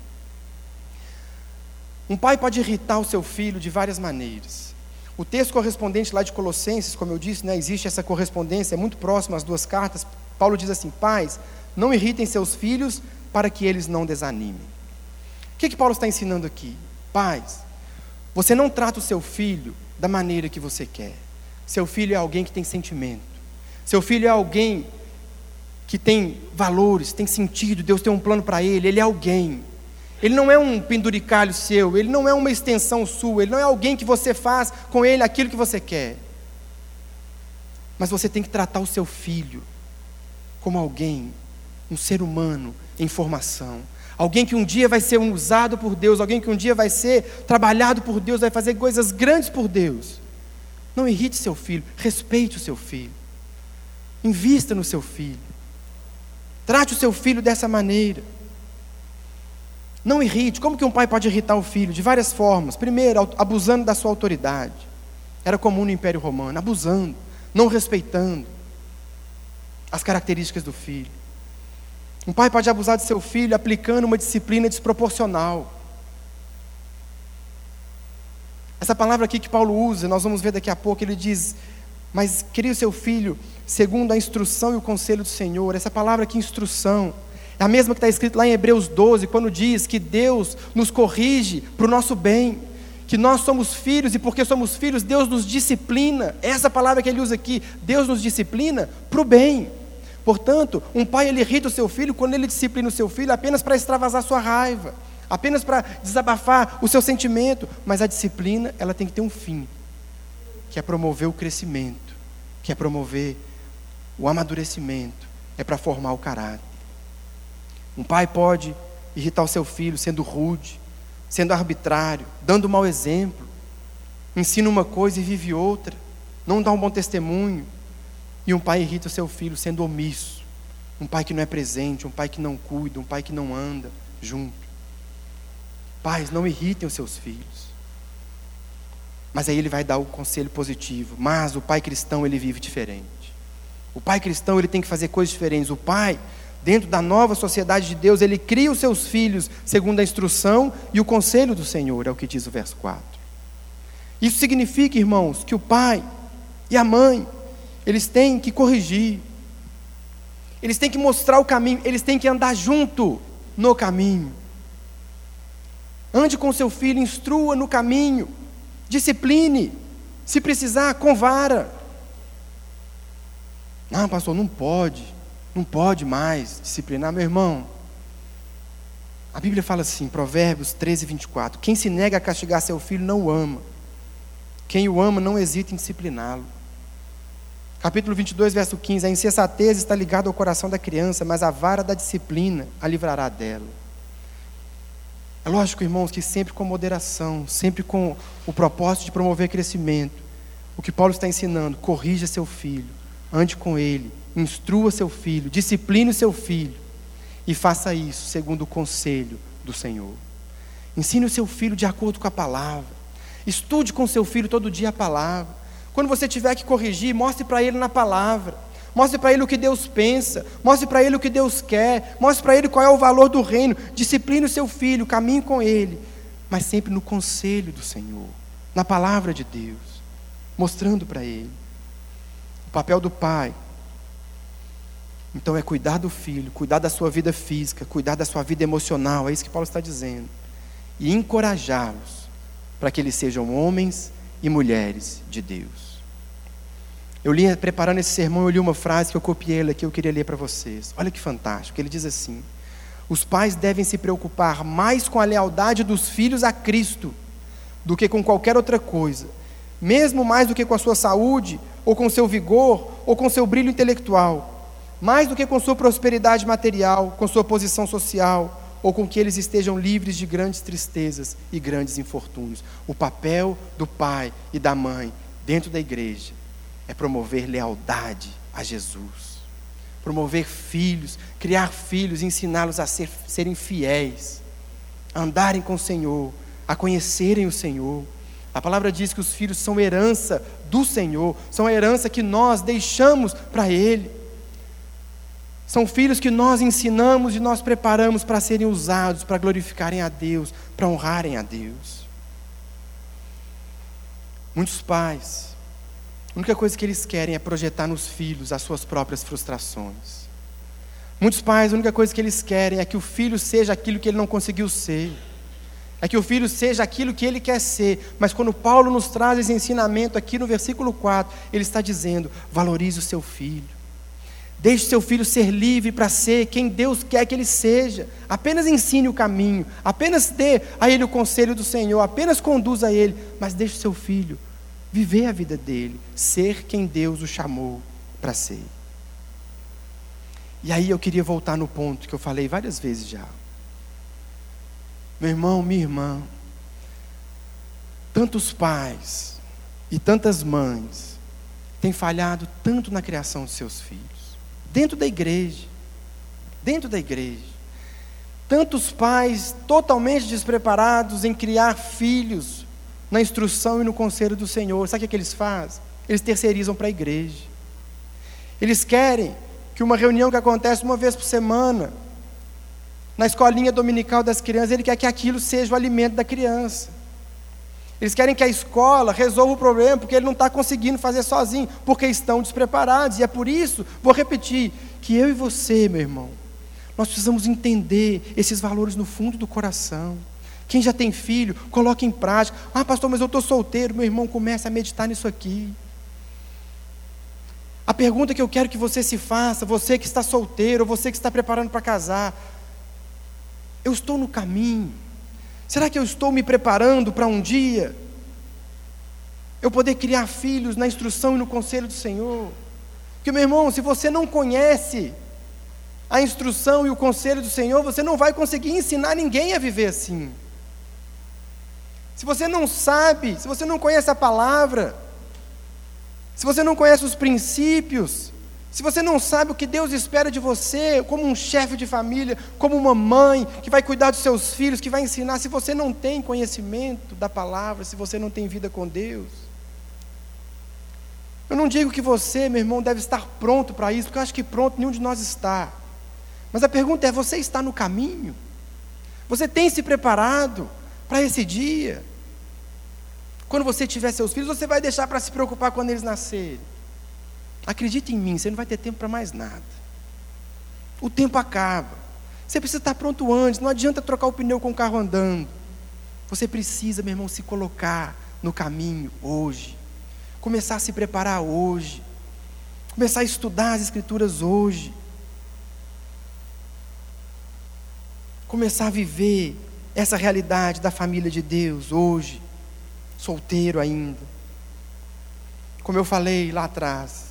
Um pai pode irritar o seu filho de várias maneiras. O texto correspondente lá de Colossenses, como eu disse, né, existe essa correspondência, é muito próxima às duas cartas. Paulo diz assim: Pais, não irritem seus filhos para que eles não desanimem. O que, que Paulo está ensinando aqui? Pais, Você não trata o seu filho da maneira que você quer. Seu filho é alguém que tem sentimento. Seu filho é alguém que tem valores, tem sentido, Deus tem um plano para ele, ele é alguém. Ele não é um penduricalho seu, ele não é uma extensão sua, ele não é alguém que você faz com ele aquilo que você quer. Mas você tem que tratar o seu filho como alguém, um ser humano em formação. Alguém que um dia vai ser usado por Deus, alguém que um dia vai ser trabalhado por Deus, vai fazer coisas grandes por Deus. Não irrite seu filho, respeite o seu filho. Invista no seu filho. Trate o seu filho dessa maneira. Não irrite. Como que um pai pode irritar o filho? De várias formas. Primeiro, abusando da sua autoridade. Era comum no Império Romano, abusando, não respeitando as características do filho. Um pai pode abusar de seu filho aplicando uma disciplina desproporcional. Essa palavra aqui que Paulo usa, nós vamos ver daqui a pouco, ele diz: Mas crie o seu filho segundo a instrução e o conselho do Senhor. Essa palavra aqui, instrução, é a mesma que está escrito lá em Hebreus 12, quando diz que Deus nos corrige para o nosso bem, que nós somos filhos e porque somos filhos, Deus nos disciplina. Essa palavra que ele usa aqui, Deus nos disciplina para o bem. Portanto, um pai ele irrita o seu filho quando ele disciplina o seu filho apenas para extravasar sua raiva, apenas para desabafar o seu sentimento, mas a disciplina, ela tem que ter um fim, que é promover o crescimento, que é promover o amadurecimento, é para formar o caráter. Um pai pode irritar o seu filho sendo rude, sendo arbitrário, dando mau exemplo, ensina uma coisa e vive outra, não dá um bom testemunho, e um pai irrita o seu filho sendo omisso. Um pai que não é presente, um pai que não cuida, um pai que não anda junto. Pais, não irritem os seus filhos. Mas aí ele vai dar o conselho positivo. Mas o pai cristão, ele vive diferente. O pai cristão, ele tem que fazer coisas diferentes. O pai, dentro da nova sociedade de Deus, ele cria os seus filhos segundo a instrução e o conselho do Senhor, é o que diz o verso 4. Isso significa, irmãos, que o pai e a mãe, eles têm que corrigir, eles têm que mostrar o caminho, eles têm que andar junto no caminho. Ande com seu filho, instrua no caminho, discipline, se precisar, com vara. Não, pastor, não pode, não pode mais disciplinar, meu irmão. A Bíblia fala assim, Provérbios 13, 24: Quem se nega a castigar seu filho não o ama, quem o ama não hesita em discipliná-lo. Capítulo 22, verso 15: A insensatez está ligada ao coração da criança, mas a vara da disciplina a livrará dela. É lógico, irmãos, que sempre com moderação, sempre com o propósito de promover crescimento. O que Paulo está ensinando, corrija seu filho, ande com ele, instrua seu filho, discipline seu filho e faça isso segundo o conselho do Senhor. Ensine o seu filho de acordo com a palavra. Estude com seu filho todo dia a palavra. Quando você tiver que corrigir, mostre para ele na palavra. Mostre para ele o que Deus pensa, mostre para ele o que Deus quer, mostre para ele qual é o valor do reino. Discipline o seu filho, caminhe com ele, mas sempre no conselho do Senhor, na palavra de Deus, mostrando para ele. O papel do pai, então, é cuidar do filho, cuidar da sua vida física, cuidar da sua vida emocional, é isso que Paulo está dizendo, e encorajá-los para que eles sejam homens e mulheres de Deus. Eu li, preparando esse sermão, eu li uma frase que eu copiei ela aqui, eu queria ler para vocês. Olha que fantástico. Ele diz assim: Os pais devem se preocupar mais com a lealdade dos filhos a Cristo do que com qualquer outra coisa, mesmo mais do que com a sua saúde, ou com seu vigor, ou com seu brilho intelectual, mais do que com sua prosperidade material, com sua posição social, ou com que eles estejam livres de grandes tristezas e grandes infortúnios. O papel do pai e da mãe dentro da igreja é promover lealdade a Jesus, promover filhos, criar filhos, ensiná-los a ser, serem fiéis, a andarem com o Senhor, a conhecerem o Senhor. A palavra diz que os filhos são herança do Senhor, são a herança que nós deixamos para Ele. São filhos que nós ensinamos e nós preparamos para serem usados, para glorificarem a Deus, para honrarem a Deus. Muitos pais a única coisa que eles querem é projetar nos filhos as suas próprias frustrações. Muitos pais, a única coisa que eles querem é que o filho seja aquilo que ele não conseguiu ser. É que o filho seja aquilo que ele quer ser. Mas quando Paulo nos traz esse ensinamento aqui no versículo 4, ele está dizendo: valorize o seu filho. Deixe seu filho ser livre para ser quem Deus quer que ele seja. Apenas ensine o caminho, apenas dê a ele o conselho do Senhor, apenas conduza a ele, mas deixe seu filho viver a vida dele, ser quem Deus o chamou para ser. E aí eu queria voltar no ponto que eu falei várias vezes já. Meu irmão, minha irmã, tantos pais e tantas mães têm falhado tanto na criação de seus filhos dentro da igreja. Dentro da igreja. Tantos pais totalmente despreparados em criar filhos na instrução e no conselho do Senhor. Sabe o que, que eles fazem? Eles terceirizam para a igreja. Eles querem que uma reunião que acontece uma vez por semana, na escolinha dominical das crianças, ele quer que aquilo seja o alimento da criança. Eles querem que a escola resolva o problema, porque ele não está conseguindo fazer sozinho, porque estão despreparados. E é por isso, vou repetir, que eu e você, meu irmão, nós precisamos entender esses valores no fundo do coração. Quem já tem filho, coloque em prática. Ah, pastor, mas eu estou solteiro. Meu irmão, comece a meditar nisso aqui. A pergunta que eu quero que você se faça, você que está solteiro, você que está preparando para casar, eu estou no caminho. Será que eu estou me preparando para um dia eu poder criar filhos na instrução e no conselho do Senhor? Porque, meu irmão, se você não conhece a instrução e o conselho do Senhor, você não vai conseguir ensinar ninguém a viver assim. Se você não sabe, se você não conhece a palavra, se você não conhece os princípios, se você não sabe o que Deus espera de você, como um chefe de família, como uma mãe que vai cuidar dos seus filhos, que vai ensinar, se você não tem conhecimento da palavra, se você não tem vida com Deus. Eu não digo que você, meu irmão, deve estar pronto para isso, porque eu acho que pronto nenhum de nós está. Mas a pergunta é: você está no caminho? Você tem se preparado para esse dia? Quando você tiver seus filhos, você vai deixar para se preocupar quando eles nascerem? Acredite em mim, você não vai ter tempo para mais nada. O tempo acaba. Você precisa estar pronto antes. Não adianta trocar o pneu com o carro andando. Você precisa, meu irmão, se colocar no caminho hoje. Começar a se preparar hoje. Começar a estudar as Escrituras hoje. Começar a viver essa realidade da família de Deus hoje. Solteiro ainda. Como eu falei lá atrás,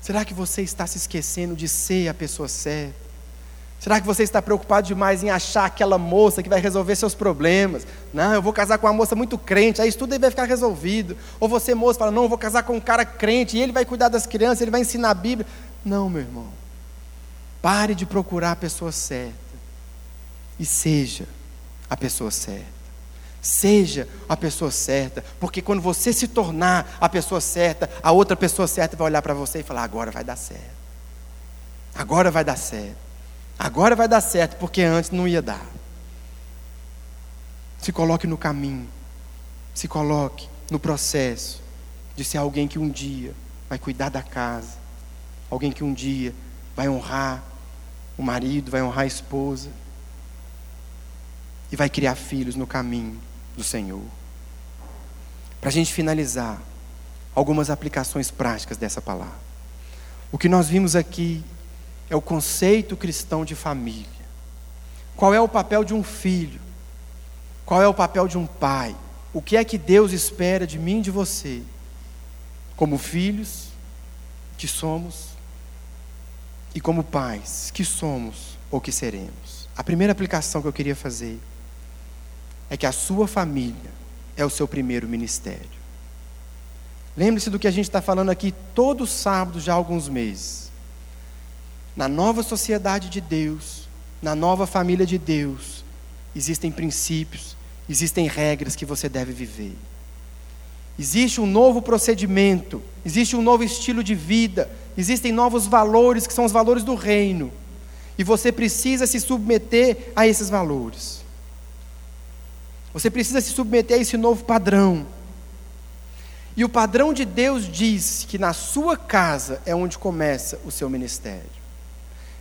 Será que você está se esquecendo de ser a pessoa certa? Será que você está preocupado demais em achar aquela moça que vai resolver seus problemas? Não, eu vou casar com uma moça muito crente, aí isso tudo vai ficar resolvido. Ou você, moça, fala: não, eu vou casar com um cara crente, e ele vai cuidar das crianças, ele vai ensinar a Bíblia. Não, meu irmão. Pare de procurar a pessoa certa e seja a pessoa certa. Seja a pessoa certa, porque quando você se tornar a pessoa certa, a outra pessoa certa vai olhar para você e falar: agora vai dar certo. Agora vai dar certo. Agora vai dar certo, porque antes não ia dar. Se coloque no caminho, se coloque no processo de ser alguém que um dia vai cuidar da casa, alguém que um dia vai honrar o marido, vai honrar a esposa e vai criar filhos no caminho do Senhor. Para a gente finalizar, algumas aplicações práticas dessa palavra. O que nós vimos aqui é o conceito cristão de família. Qual é o papel de um filho? Qual é o papel de um pai? O que é que Deus espera de mim e de você, como filhos que somos e como pais que somos ou que seremos? A primeira aplicação que eu queria fazer é que a sua família é o seu primeiro ministério. Lembre-se do que a gente está falando aqui todo sábado já há alguns meses. Na nova sociedade de Deus, na nova família de Deus, existem princípios, existem regras que você deve viver. Existe um novo procedimento, existe um novo estilo de vida, existem novos valores que são os valores do reino. E você precisa se submeter a esses valores. Você precisa se submeter a esse novo padrão. E o padrão de Deus diz que na sua casa é onde começa o seu ministério.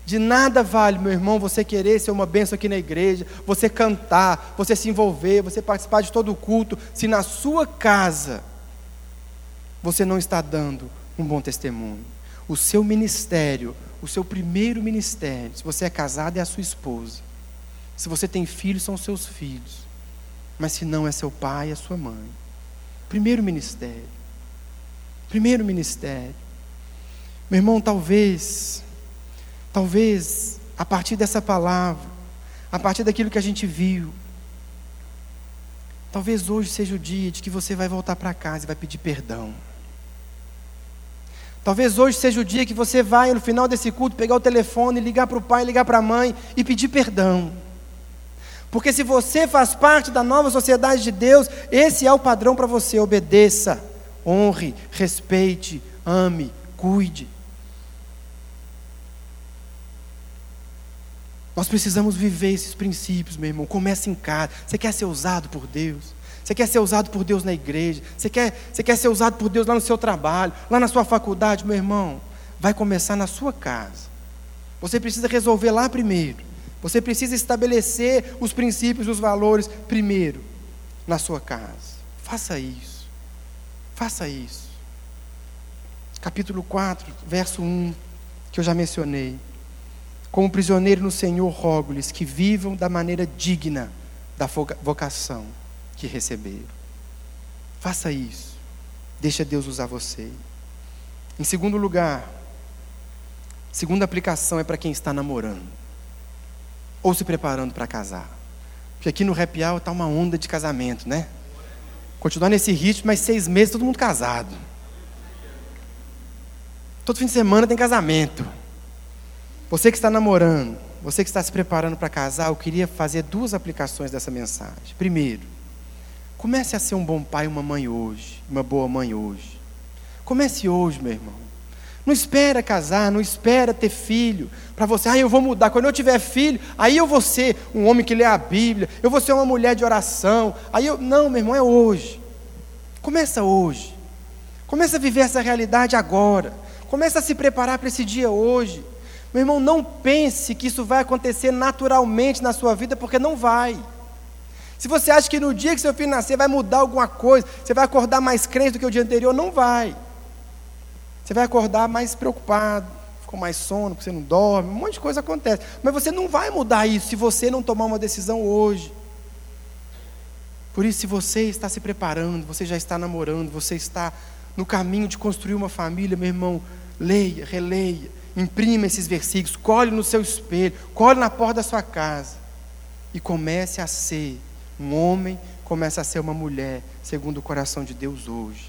De nada vale, meu irmão, você querer ser uma bênção aqui na igreja, você cantar, você se envolver, você participar de todo o culto, se na sua casa você não está dando um bom testemunho. O seu ministério, o seu primeiro ministério, se você é casado, é a sua esposa. Se você tem filhos, são seus filhos. Mas se não, é seu pai, é sua mãe. Primeiro ministério. Primeiro ministério. Meu irmão, talvez, talvez, a partir dessa palavra, a partir daquilo que a gente viu, talvez hoje seja o dia de que você vai voltar para casa e vai pedir perdão. Talvez hoje seja o dia que você vai, no final desse culto, pegar o telefone, ligar para o pai, ligar para a mãe e pedir perdão. Porque se você faz parte da nova sociedade de Deus, esse é o padrão para você. Obedeça, honre, respeite, ame, cuide. Nós precisamos viver esses princípios, meu irmão. Comece em casa. Você quer ser usado por Deus? Você quer ser usado por Deus na igreja? Você quer, você quer ser usado por Deus lá no seu trabalho, lá na sua faculdade, meu irmão? Vai começar na sua casa. Você precisa resolver lá primeiro. Você precisa estabelecer os princípios, os valores primeiro na sua casa. Faça isso. Faça isso. Capítulo 4, verso 1, que eu já mencionei. Como prisioneiro no Senhor, rogo-lhes que vivam da maneira digna da vocação que receberam. Faça isso. Deixa Deus usar você. Em segundo lugar, segunda aplicação é para quem está namorando ou se preparando para casar. Porque aqui no Happy Hour está uma onda de casamento, né? Continuar nesse ritmo, mas seis meses todo mundo casado. Todo fim de semana tem casamento. Você que está namorando, você que está se preparando para casar, eu queria fazer duas aplicações dessa mensagem. Primeiro, comece a ser um bom pai e uma mãe hoje, uma boa mãe hoje. Comece hoje, meu irmão. Não espera casar, não espera ter filho, para você, ah, eu vou mudar. Quando eu tiver filho, aí eu vou ser um homem que lê a Bíblia, eu vou ser uma mulher de oração. Aí eu, não, meu irmão, é hoje. Começa hoje. Começa a viver essa realidade agora. Começa a se preparar para esse dia hoje. Meu irmão, não pense que isso vai acontecer naturalmente na sua vida, porque não vai. Se você acha que no dia que seu filho nascer vai mudar alguma coisa, você vai acordar mais crente do que o dia anterior, não vai. Você vai acordar mais preocupado, com mais sono, porque você não dorme, um monte de coisa acontece. Mas você não vai mudar isso se você não tomar uma decisão hoje. Por isso, se você está se preparando, você já está namorando, você está no caminho de construir uma família, meu irmão, leia, releia, imprima esses versículos, colhe no seu espelho, colhe na porta da sua casa e comece a ser um homem, comece a ser uma mulher, segundo o coração de Deus hoje.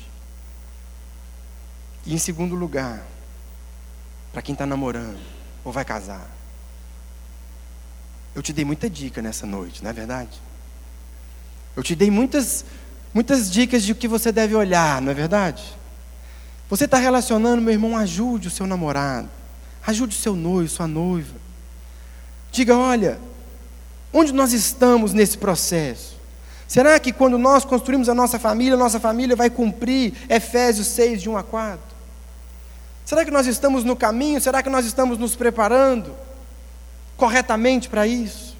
E em segundo lugar, para quem está namorando ou vai casar, eu te dei muita dica nessa noite, não é verdade? Eu te dei muitas, muitas dicas de o que você deve olhar, não é verdade? Você está relacionando, meu irmão, ajude o seu namorado, ajude o seu noivo, sua noiva. Diga, olha, onde nós estamos nesse processo? Será que quando nós construímos a nossa família, a nossa família vai cumprir Efésios 6, de 1 a 4? Será que nós estamos no caminho? Será que nós estamos nos preparando corretamente para isso?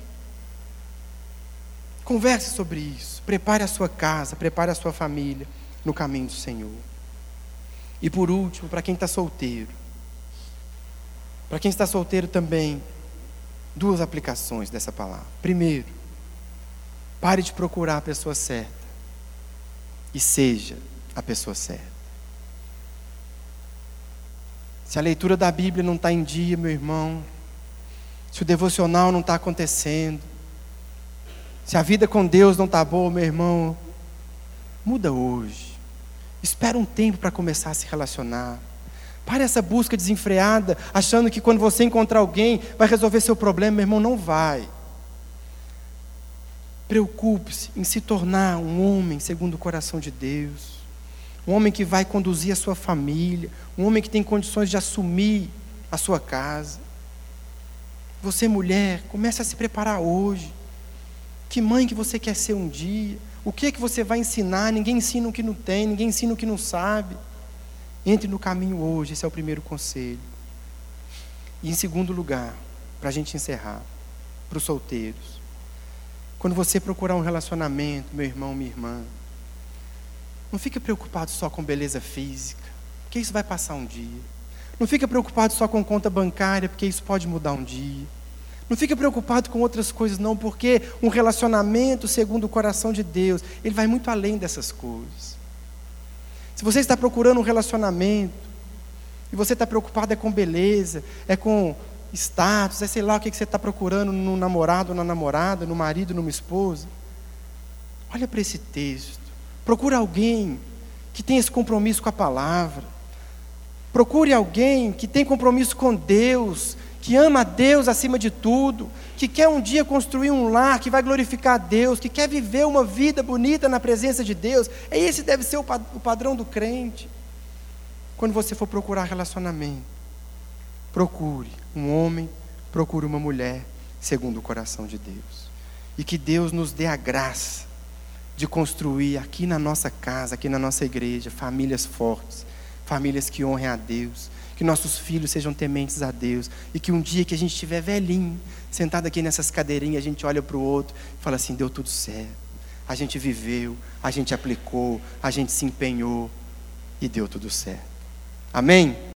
Converse sobre isso. Prepare a sua casa, prepare a sua família no caminho do Senhor. E por último, para quem está solteiro. Para quem está solteiro também, duas aplicações dessa palavra. Primeiro, pare de procurar a pessoa certa e seja a pessoa certa. Se a leitura da Bíblia não está em dia, meu irmão, se o devocional não está acontecendo, se a vida com Deus não está boa, meu irmão, muda hoje. Espera um tempo para começar a se relacionar. Pare essa busca desenfreada, achando que quando você encontrar alguém vai resolver seu problema, meu irmão, não vai. Preocupe-se em se tornar um homem segundo o coração de Deus um homem que vai conduzir a sua família, um homem que tem condições de assumir a sua casa. Você, mulher, comece a se preparar hoje. Que mãe que você quer ser um dia? O que é que você vai ensinar? Ninguém ensina o que não tem, ninguém ensina o que não sabe. Entre no caminho hoje, esse é o primeiro conselho. E em segundo lugar, para a gente encerrar, para os solteiros. Quando você procurar um relacionamento, meu irmão, minha irmã, não fique preocupado só com beleza física, porque isso vai passar um dia. Não fique preocupado só com conta bancária, porque isso pode mudar um dia. Não fique preocupado com outras coisas, não, porque um relacionamento segundo o coração de Deus, ele vai muito além dessas coisas. Se você está procurando um relacionamento, e você está preocupado é com beleza, é com status, é sei lá o que você está procurando no namorado, na namorada, no marido, numa esposa. Olha para esse texto. Procura alguém que tenha esse compromisso com a palavra. Procure alguém que tem compromisso com Deus, que ama a Deus acima de tudo, que quer um dia construir um lar que vai glorificar a Deus, que quer viver uma vida bonita na presença de Deus. É esse deve ser o padrão do crente. Quando você for procurar relacionamento, procure um homem, procure uma mulher, segundo o coração de Deus. E que Deus nos dê a graça de construir aqui na nossa casa, aqui na nossa igreja, famílias fortes, famílias que honrem a Deus, que nossos filhos sejam tementes a Deus e que um dia que a gente estiver velhinho, sentado aqui nessas cadeirinhas, a gente olha para o outro e fala assim: deu tudo certo. A gente viveu, a gente aplicou, a gente se empenhou e deu tudo certo. Amém?